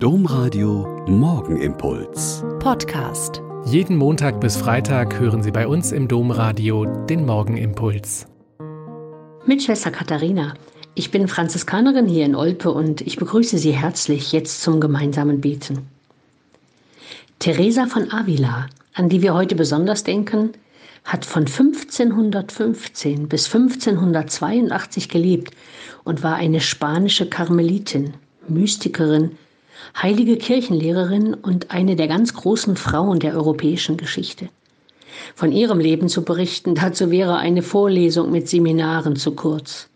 Domradio Morgenimpuls. Podcast. Jeden Montag bis Freitag hören Sie bei uns im Domradio den Morgenimpuls. Mit Schwester Katharina. Ich bin Franziskanerin hier in Olpe und ich begrüße Sie herzlich jetzt zum gemeinsamen Beten. Teresa von Avila, an die wir heute besonders denken, hat von 1515 bis 1582 gelebt und war eine spanische Karmelitin, Mystikerin, heilige Kirchenlehrerin und eine der ganz großen Frauen der europäischen Geschichte. Von ihrem Leben zu berichten, dazu wäre eine Vorlesung mit Seminaren zu kurz.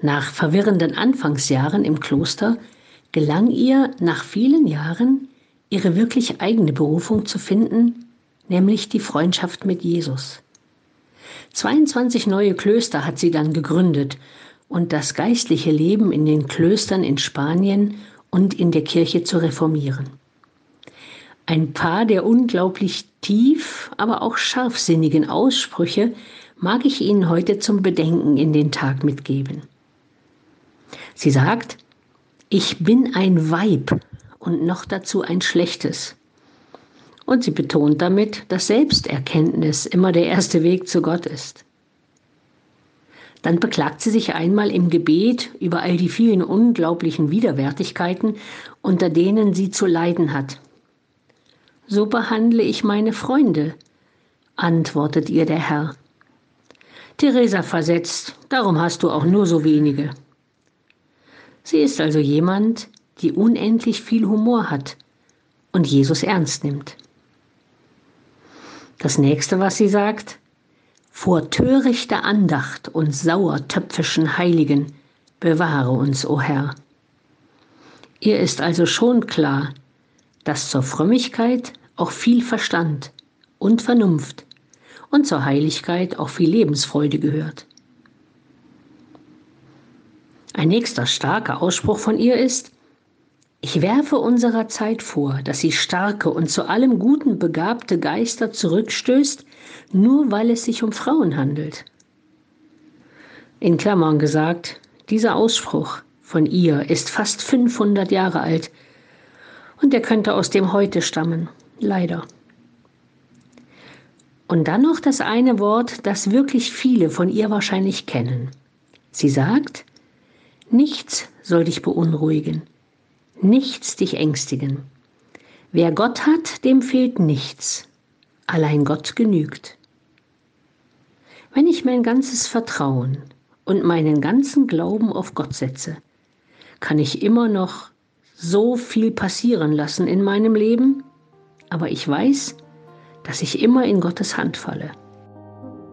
Nach verwirrenden Anfangsjahren im Kloster gelang ihr nach vielen Jahren, ihre wirklich eigene Berufung zu finden, nämlich die Freundschaft mit Jesus. 22 neue Klöster hat sie dann gegründet und das geistliche Leben in den Klöstern in Spanien und in der Kirche zu reformieren. Ein paar der unglaublich tief, aber auch scharfsinnigen Aussprüche mag ich Ihnen heute zum Bedenken in den Tag mitgeben. Sie sagt, ich bin ein Weib und noch dazu ein schlechtes. Und sie betont damit, dass Selbsterkenntnis immer der erste Weg zu Gott ist. Dann beklagt sie sich einmal im Gebet über all die vielen unglaublichen Widerwärtigkeiten, unter denen sie zu leiden hat. So behandle ich meine Freunde, antwortet ihr der Herr. Theresa versetzt, darum hast du auch nur so wenige. Sie ist also jemand, die unendlich viel Humor hat und Jesus ernst nimmt. Das nächste, was sie sagt, vor törichter Andacht und sauertöpfischen Heiligen bewahre uns, o Herr. Ihr ist also schon klar, dass zur Frömmigkeit auch viel Verstand und Vernunft und zur Heiligkeit auch viel Lebensfreude gehört. Ein nächster starker Ausspruch von ihr ist, ich werfe unserer Zeit vor, dass sie starke und zu allem Guten begabte Geister zurückstößt, nur weil es sich um Frauen handelt. In Klammern gesagt, dieser Ausspruch von ihr ist fast 500 Jahre alt und er könnte aus dem Heute stammen, leider. Und dann noch das eine Wort, das wirklich viele von ihr wahrscheinlich kennen. Sie sagt, nichts soll dich beunruhigen nichts dich ängstigen. Wer Gott hat, dem fehlt nichts. Allein Gott genügt. Wenn ich mein ganzes Vertrauen und meinen ganzen Glauben auf Gott setze, kann ich immer noch so viel passieren lassen in meinem Leben, aber ich weiß, dass ich immer in Gottes Hand falle.